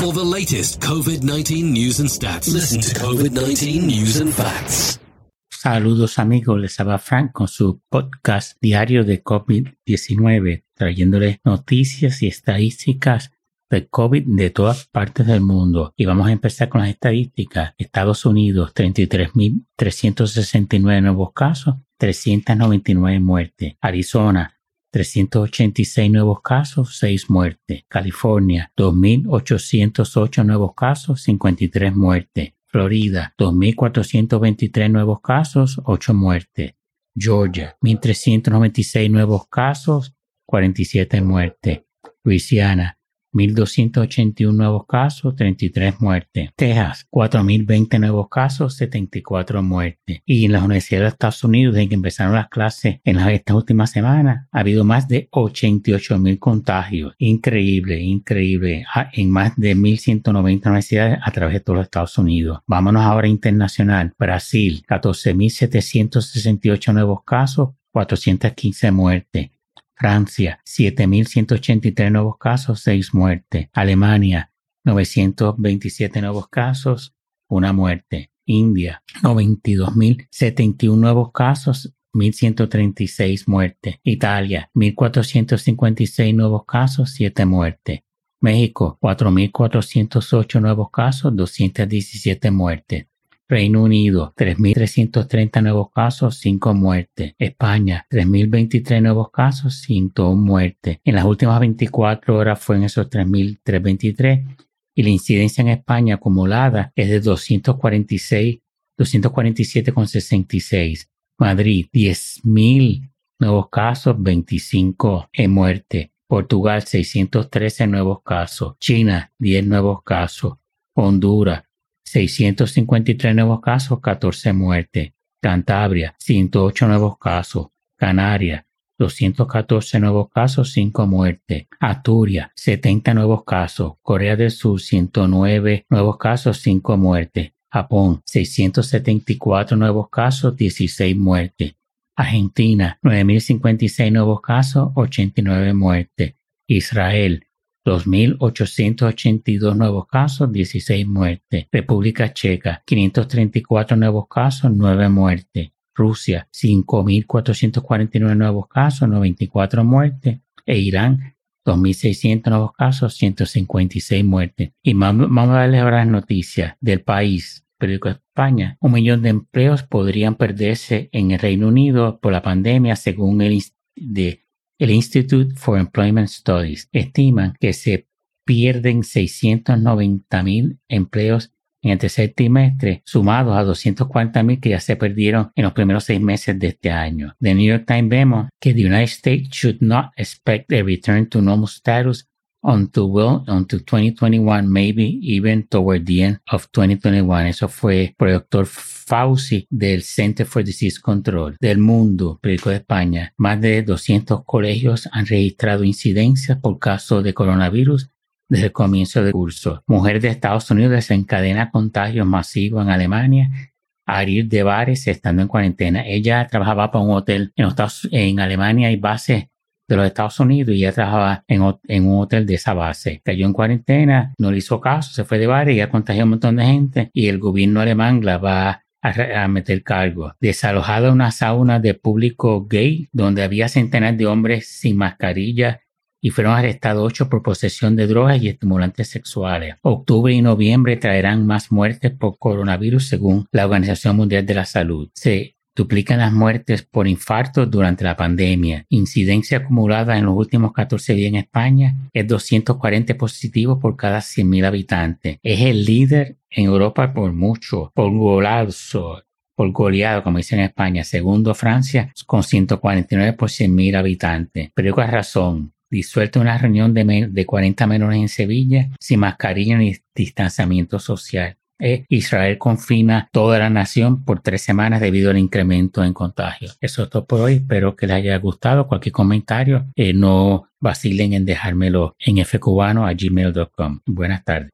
For the latest COVID 19 news and stats, listen to COVID 19 News and Facts. Saludos amigos, les habla Frank con su podcast diario de COVID-19, trayéndoles noticias y estadísticas de COVID de todas partes del mundo. Y vamos a empezar con las estadísticas. Estados Unidos, 33.369 nuevos casos, 399 muertes. Arizona, 386 nuevos casos, 6 muertes. California, 2.808 nuevos casos, 53 muertes. Florida, 2.423 nuevos casos, 8 muertes. Georgia, 1.396 nuevos casos, 47 muertes. Louisiana, 1.281 nuevos casos, 33 muertes. Texas, 4.020 nuevos casos, 74 muertes. Y en las universidades de Estados Unidos, desde que empezaron las clases en estas últimas semanas, ha habido más de 88.000 contagios. Increíble, increíble. Ah, en más de 1.190 universidades a través de todos los Estados Unidos. Vámonos ahora internacional. Brasil, 14.768 nuevos casos, 415 muertes. Francia, 7.183 nuevos casos, 6 muertes. Alemania, 927 nuevos casos, una muerte. India, 92.071 nuevos casos, 1.136 muertes. Italia, 1.456 nuevos casos, 7 muertes. México, 4.408 nuevos casos, 217 muertes. Reino Unido, 3.330 nuevos casos, 5 muertes. España, 3.023 nuevos casos, 101 muertes. En las últimas 24 horas fue en esos 3.323 y la incidencia en España acumulada es de 246, 247,66. Madrid, 10.000 nuevos casos, 25 en muerte. Portugal, 613 nuevos casos. China, 10 nuevos casos. Honduras, 653 nuevos casos, 14 muertes. Cantabria, 108 nuevos casos. Canarias, 214 nuevos casos, 5 muertes. Asturias, 70 nuevos casos. Corea del Sur, 109 nuevos casos, 5 muertes. Japón, 674 nuevos casos, 16 muertes. Argentina, 9.056 nuevos casos, 89 muertes. Israel, 2.882 nuevos casos, 16 muertes. República Checa, 534 nuevos casos, 9 muertes. Rusia, 5.449 nuevos casos, 94 muertes. E Irán, 2.600 nuevos casos, 156 muertes. Y vamos a darles ahora las noticias del país. Periódico España. Un millón de empleos podrían perderse en el Reino Unido por la pandemia, según el de el Institute for Employment Studies estima que se pierden 690 mil empleos en el tercer trimestre, sumados a 240 mil que ya se perdieron en los primeros seis meses de este año. The New York Times vemos que the United States should not expect a return to normal status until well until 2021, maybe even toward the end of 2021. Eso fue por el doctor Fauci del Center for Disease Control del mundo, periódico de España. Más de 200 colegios han registrado incidencias por caso de coronavirus desde el comienzo del curso. Mujer de Estados Unidos desencadena contagios masivos en Alemania a ir de bares estando en cuarentena. Ella trabajaba para un hotel en, en Alemania hay bases de los Estados Unidos y ella trabajaba en, un hotel de esa base. Cayó en cuarentena, no le hizo caso, se fue de bar y ya contagió a un montón de gente y el gobierno alemán la va a, meter cargo. Desalojada una sauna de público gay donde había centenares de hombres sin mascarilla y fueron arrestados ocho por posesión de drogas y estimulantes sexuales. Octubre y noviembre traerán más muertes por coronavirus según la Organización Mundial de la Salud. Duplican las muertes por infarto durante la pandemia. Incidencia acumulada en los últimos 14 días en España es 240 positivos por cada 100.000 habitantes. Es el líder en Europa por mucho, por golazo, por goleado, como dicen en España. Segundo, Francia, con 149 por 100.000 habitantes. Pero ¿cuál razón? Disuelta una reunión de, de 40 menores en Sevilla sin mascarilla ni distanciamiento social. Eh, Israel confina toda la nación por tres semanas debido al incremento en contagios. Eso es todo por hoy. Espero que les haya gustado. Cualquier comentario, eh, no vacilen en dejármelo en fcubano a. Buenas tardes.